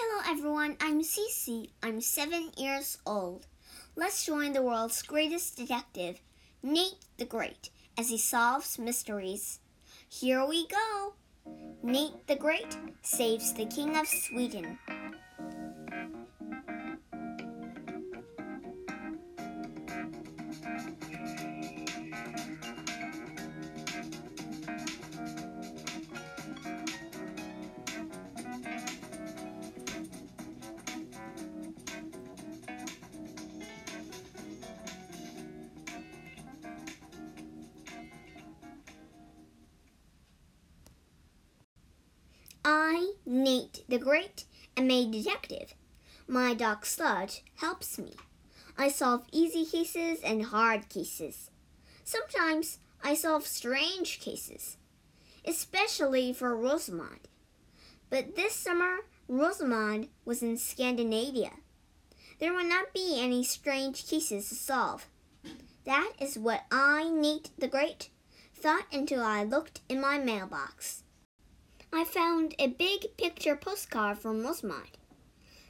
Hello everyone, I'm Cece. I'm seven years old. Let's join the world's greatest detective, Nate the Great, as he solves mysteries. Here we go! Nate the Great saves the King of Sweden. Nate the Great, am a detective. My dog Sludge helps me. I solve easy cases and hard cases. Sometimes I solve strange cases, especially for Rosamond. But this summer, Rosamond was in Scandinavia. There will not be any strange cases to solve. That is what I, Nate the Great, thought until I looked in my mailbox. I found a big picture postcard from Rosamond.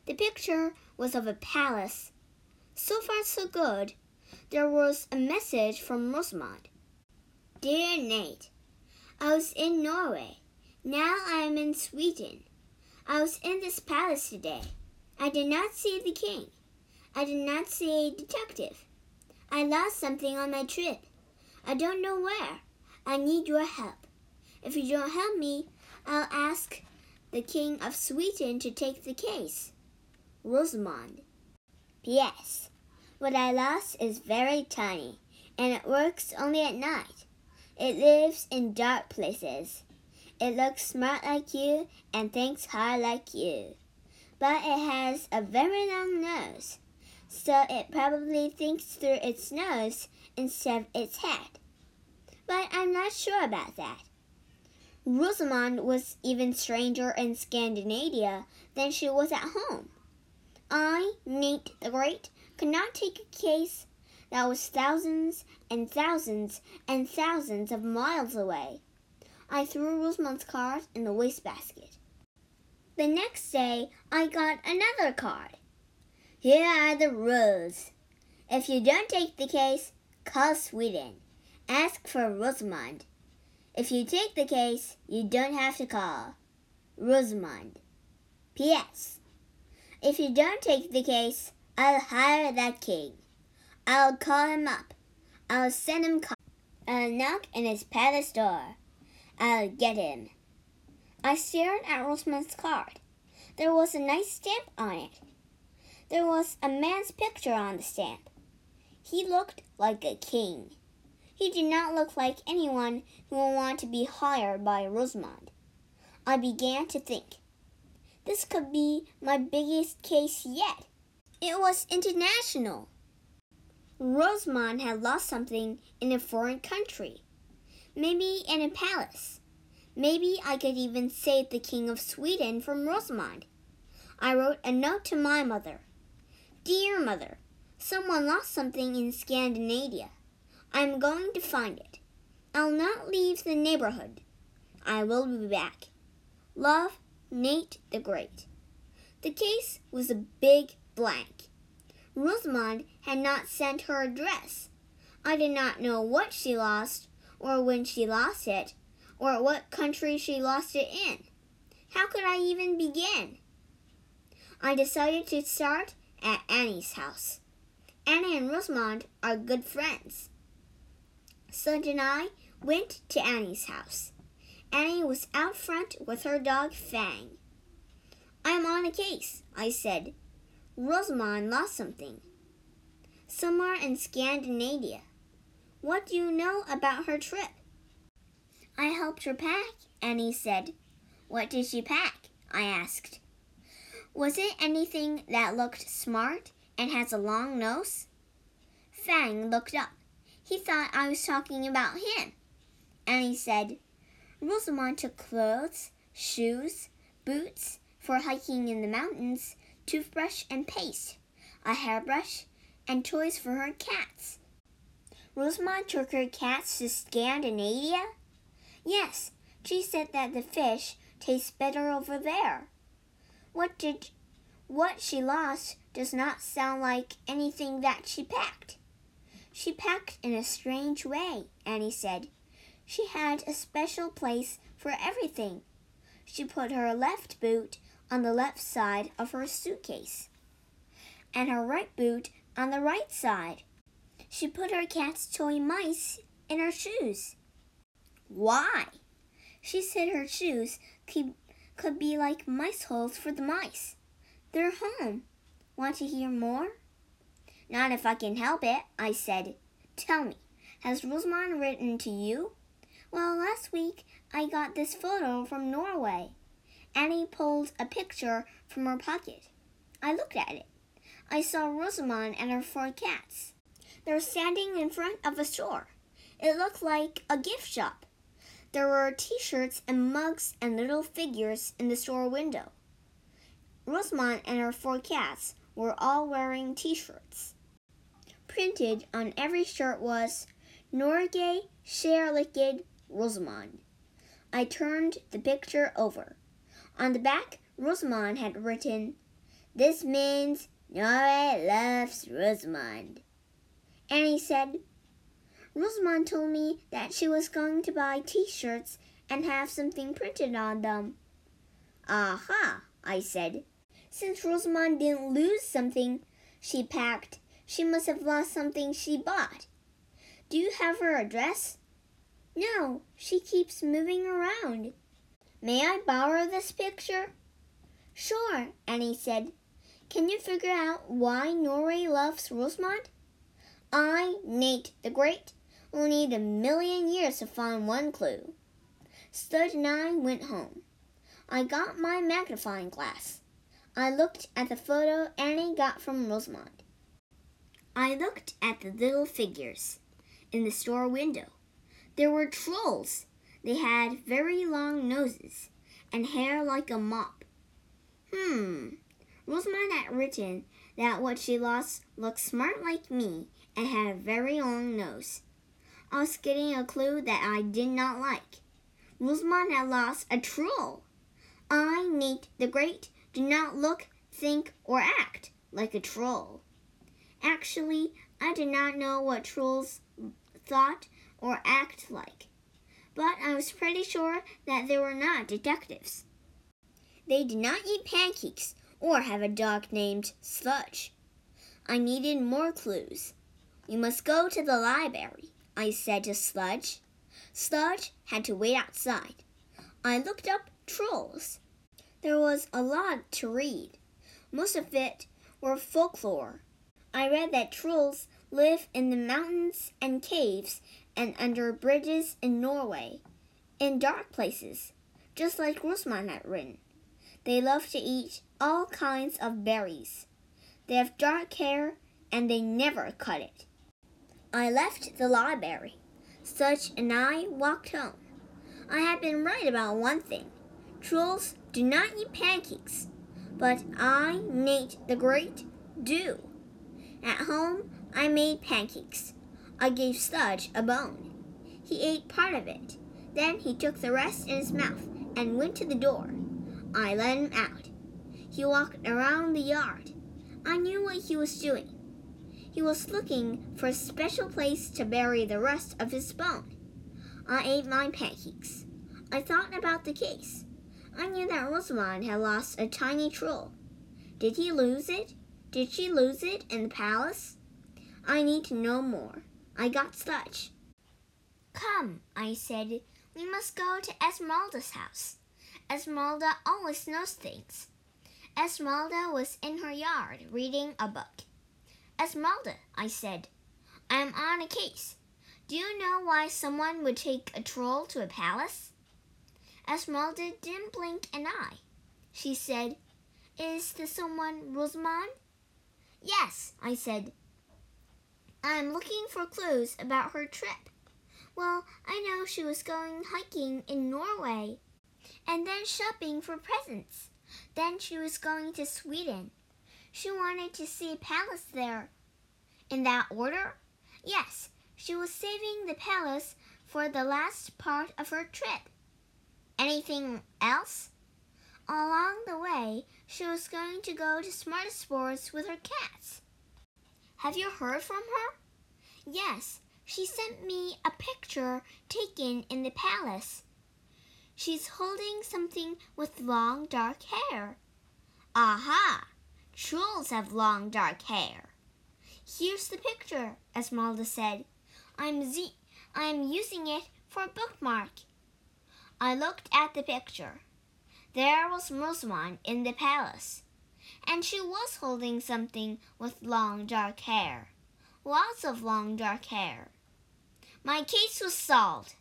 The picture was of a palace. So far, so good. There was a message from Rosamond. Dear Nate, I was in Norway. Now I am in Sweden. I was in this palace today. I did not see the king. I did not see a detective. I lost something on my trip. I don't know where. I need your help. If you don't help me, I'll ask the King of Sweden to take the case. Rosamond. P.S. What I lost is very tiny, and it works only at night. It lives in dark places. It looks smart like you and thinks hard like you. But it has a very long nose, so it probably thinks through its nose instead of its head. But I'm not sure about that. Rosamond was even stranger in Scandinavia than she was at home. I, Nate the Great, could not take a case that was thousands and thousands and thousands of miles away. I threw Rosamond's card in the wastebasket. The next day, I got another card. Here are the rules. If you don't take the case, call Sweden. Ask for Rosamond. If you take the case, you don't have to call. Rosamond. P.S. If you don't take the case, I'll hire that king. I'll call him up. I'll send him cards. I'll knock in his palace door. I'll get him. I stared at Rosamond's card. There was a nice stamp on it. There was a man's picture on the stamp. He looked like a king. He did not look like anyone who would want to be hired by Rosamond. I began to think. This could be my biggest case yet. It was international. Rosamond had lost something in a foreign country, maybe in a palace. Maybe I could even save the King of Sweden from Rosamond. I wrote a note to my mother. Dear mother, someone lost something in Scandinavia. I'm going to find it. I'll not leave the neighborhood. I will be back. Love, Nate the Great. The case was a big blank. Rosamond had not sent her address. I did not know what she lost, or when she lost it, or what country she lost it in. How could I even begin? I decided to start at Annie's house. Annie and Rosamond are good friends. Sludge and I went to Annie's house. Annie was out front with her dog Fang. I'm on a case, I said. Rosamond lost something. Somewhere in Scandinavia. What do you know about her trip? I helped her pack, Annie said. What did she pack? I asked. Was it anything that looked smart and has a long nose? Fang looked up. He thought I was talking about him. And he said, Rosamond took clothes, shoes, boots for hiking in the mountains, toothbrush and paste, a hairbrush, and toys for her cats. Rosamond took her cats to Scandinavia? Yes, she said that the fish taste better over there. What did What she lost does not sound like anything that she packed. She packed in a strange way, Annie said. She had a special place for everything. She put her left boot on the left side of her suitcase, and her right boot on the right side. She put her cat's toy mice in her shoes. Why? She said her shoes could, could be like mice holes for the mice. They're home. Want to hear more? Not if I can help it, I said. Tell me, has Rosamond written to you? Well, last week I got this photo from Norway. Annie pulled a picture from her pocket. I looked at it. I saw Rosamond and her four cats. They were standing in front of a store. It looked like a gift shop. There were t shirts and mugs and little figures in the store window. Rosamond and her four cats were all wearing t shirts. Printed on every shirt was Norge, Kjærlighed, Rosamond. I turned the picture over. On the back, Rosamond had written, This means Norway loves Rosamond. Annie said, Rosamond told me that she was going to buy t shirts and have something printed on them. Aha, I said. Since Rosamond didn't lose something she packed, she must have lost something she bought. Do you have her address? No, she keeps moving around. May I borrow this picture? Sure, Annie said. Can you figure out why Norway loves Rosamond? I, Nate the Great, will need a million years to find one clue. Sludge and I went home. I got my magnifying glass. I looked at the photo Annie got from Rosamond. I looked at the little figures in the store window. There were trolls. They had very long noses and hair like a mop. Hmm. Rosamond had written that what she lost looked smart like me and had a very long nose. I was getting a clue that I did not like. Rosamond had lost a troll. I, Nate the Great, do not look, think, or act like a troll. Actually, I did not know what trolls thought or act like, but I was pretty sure that they were not detectives. They did not eat pancakes or have a dog named Sludge. I needed more clues. You must go to the library, I said to Sludge. Sludge had to wait outside. I looked up trolls. There was a lot to read. Most of it were folklore. I read that trolls live in the mountains and caves and under bridges in Norway, in dark places, just like Rosamond had written. They love to eat all kinds of berries. They have dark hair and they never cut it. I left the library. Sludge and I walked home. I had been right about one thing. Trolls do not eat pancakes, but I, Nate the Great, do. At home, I made pancakes. I gave Sludge a bone. He ate part of it. Then he took the rest in his mouth and went to the door. I let him out. He walked around the yard. I knew what he was doing. He was looking for a special place to bury the rest of his bone. I ate my pancakes. I thought about the case. I knew that Rosamond had lost a tiny troll. Did he lose it? Did she lose it in the palace? I need to know more. I got Sludge. Come, I said, we must go to Esmeralda's house. Esmeralda always knows things. Esmeralda was in her yard reading a book. Esmeralda, I said, I am on a case. Do you know why someone would take a troll to a palace? Esmeralda didn't blink an eye. She said, Is the someone Rosamond? I said. I'm looking for clues about her trip. Well, I know she was going hiking in Norway and then shopping for presents. Then she was going to Sweden. She wanted to see a palace there. In that order? Yes, she was saving the palace for the last part of her trip. Anything else? Along the way, she was going to go to smorgasbords with her cats. Have you heard from her? Yes, she sent me a picture taken in the palace. She's holding something with long dark hair. Aha! Trolls have long dark hair. Here's the picture, Esmeralda said. I'm z I'm using it for a bookmark. I looked at the picture. There was Rosamond in the palace, and she was holding something with long dark hair. Lots of long dark hair. My case was solved.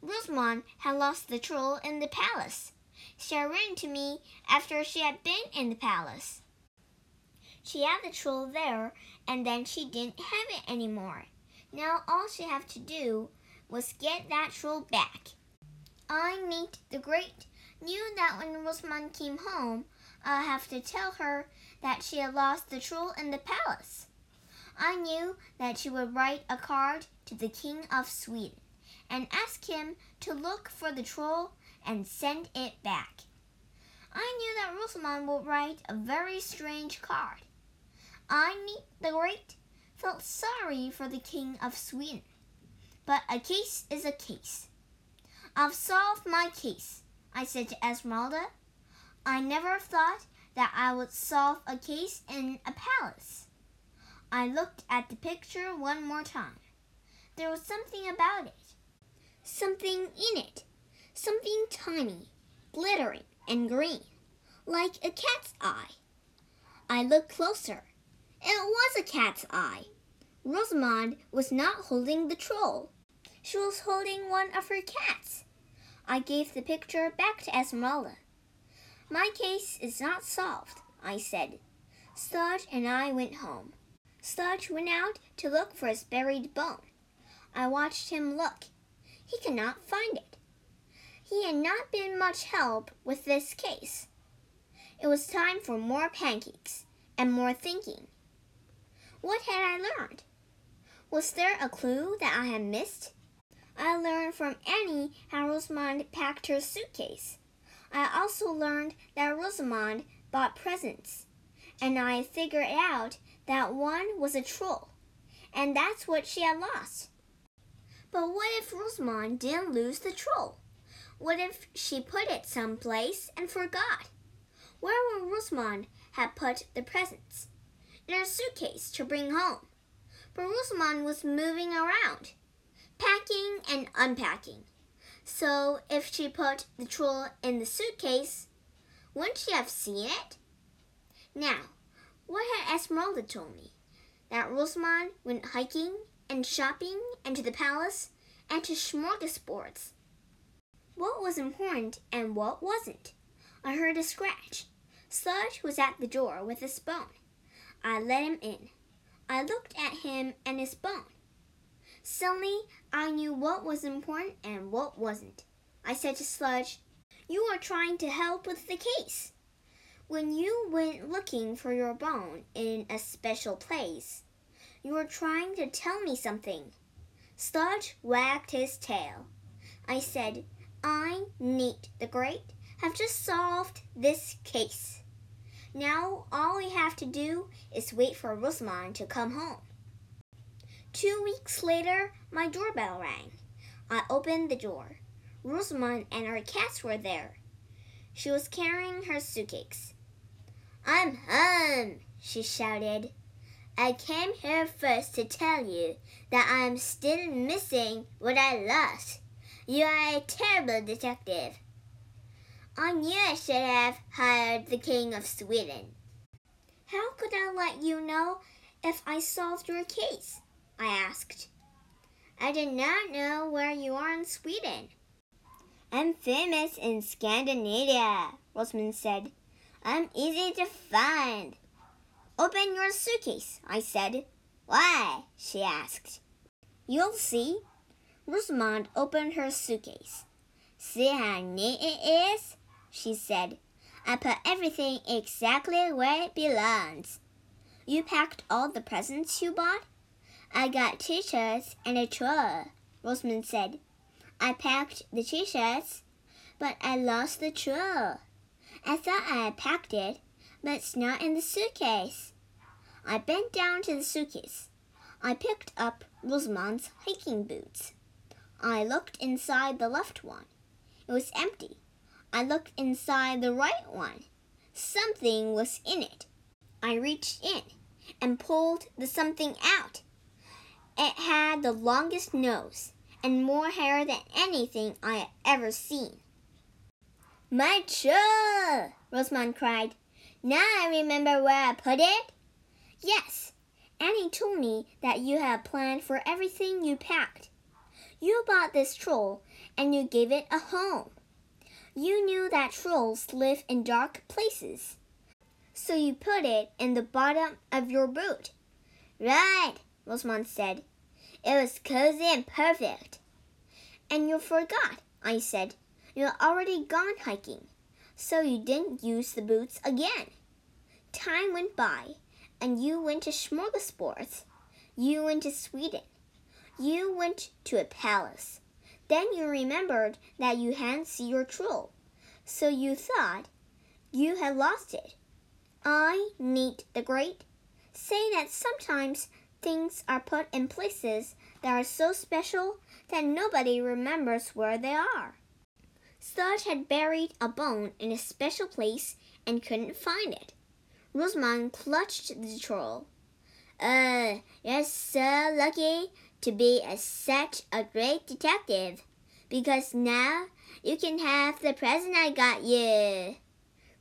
Rosamond had lost the troll in the palace. She had written to me after she had been in the palace. She had the troll there, and then she didn't have it anymore. Now all she had to do was get that troll back. I, Nate the Great, knew that when Rosamond came home, I'd have to tell her that she had lost the troll in the palace. I knew that she would write a card to the King of Sweden and ask him to look for the troll and send it back. I knew that Rosamond would write a very strange card. I, the Great, felt sorry for the King of Sweden. But a case is a case. I've solved my case, I said to Esmeralda. I never thought that I would solve a case in a palace. I looked at the picture one more time. There was something about it. Something in it. Something tiny, glittering, and green, like a cat's eye. I looked closer. It was a cat's eye. Rosamond was not holding the troll. She was holding one of her cats. I gave the picture back to Esmeralda. My case is not solved, I said. Sludge and I went home. Sludge went out to look for his buried bone. I watched him look. He could not find it. He had not been much help with this case. It was time for more pancakes and more thinking. What had I learned? Was there a clue that I had missed? I learned from Annie how Rosamond packed her suitcase. I also learned that Rosamond bought presents. And I figured out that one was a troll. And that's what she had lost. But what if Rosamond didn't lose the troll? What if she put it someplace and forgot? Where would Rosamond have put the presents? In her suitcase to bring home. But Rosamond was moving around, packing and unpacking. So if she put the troll in the suitcase, wouldn't she have seen it? Now, what had Esmeralda told me? That Rosamond went hiking and shopping and to the palace and to smorgasbords. What was important and what wasn't? I heard a scratch. Sludge was at the door with his bone. I let him in. I looked at him and his bone. Suddenly, I knew what was important and what wasn't. I said to Sludge, You are trying to help with the case. When you went looking for your bone in a special place, you were trying to tell me something. Sludge wagged his tail. I said, I, Nate the Great, have just solved this case. Now all we have to do is wait for Rosamond to come home. Two weeks later, my doorbell rang. I opened the door. Rosamond and her cats were there. She was carrying her suitcase. I'm home, she shouted. I came here first to tell you that I am still missing what I lost. You are a terrible detective. I knew I should have hired the King of Sweden. How could I let you know if I solved your case? I asked. I did not know where you are in Sweden. I'm famous in Scandinavia, Rosamond said. I'm easy to find. Open your suitcase, I said. Why? she asked. You'll see. Rosamond opened her suitcase. See how neat it is? she said. I put everything exactly where it belongs. You packed all the presents you bought? I got t-shirts and a troll, Rosamond said. I packed the t-shirts, but I lost the troll. I thought I had packed it, but it's not in the suitcase. I bent down to the suitcase. I picked up Rosamond's hiking boots. I looked inside the left one. It was empty. I looked inside the right one. Something was in it. I reached in and pulled the something out. It had the longest nose and more hair than anything I had ever seen. My troll! Rosamond cried. Now I remember where I put it. Yes, Annie told me that you had planned for everything you packed. You bought this troll and you gave it a home. You knew that trolls live in dark places. So you put it in the bottom of your boot. Right, Rosamond said. It was cozy and perfect. And you forgot, I said. You'd already gone hiking, so you didn't use the boots again. Time went by, and you went to smorgasbords. You went to Sweden. You went to a palace. Then you remembered that you hadn't seen your troll, so you thought you had lost it. I, Nate the Great, say that sometimes things are put in places that are so special that nobody remembers where they are. Sludge had buried a bone in a special place and couldn't find it. Rosamond clutched the troll. Uh, you're so lucky to be a, such a great detective, because now you can have the present I got you.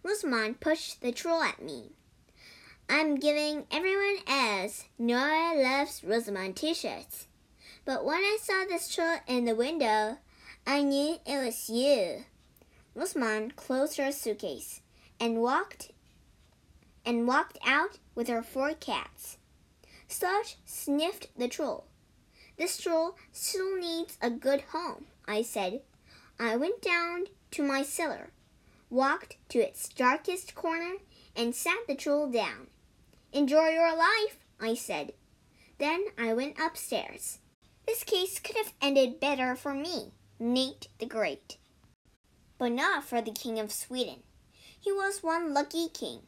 Rosamond pushed the troll at me. I'm giving everyone else Norway Loves Rosamond t-shirts. But when I saw this troll in the window, I knew it was you. Rosamond closed her suitcase and walked and walked out with her four cats. Sludge sniffed the troll. This troll still needs a good home, I said. I went down to my cellar, walked to its darkest corner, and sat the troll down. Enjoy your life, I said. Then I went upstairs. This case could have ended better for me, Nate the Great. But not for the King of Sweden. He was one lucky king.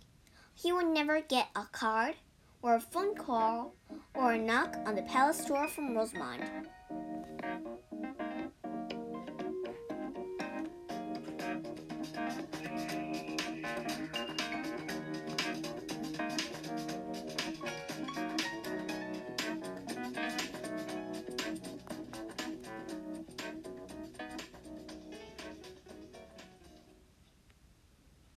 He would never get a card, or a phone call, or a knock on the palace door from Rosamond.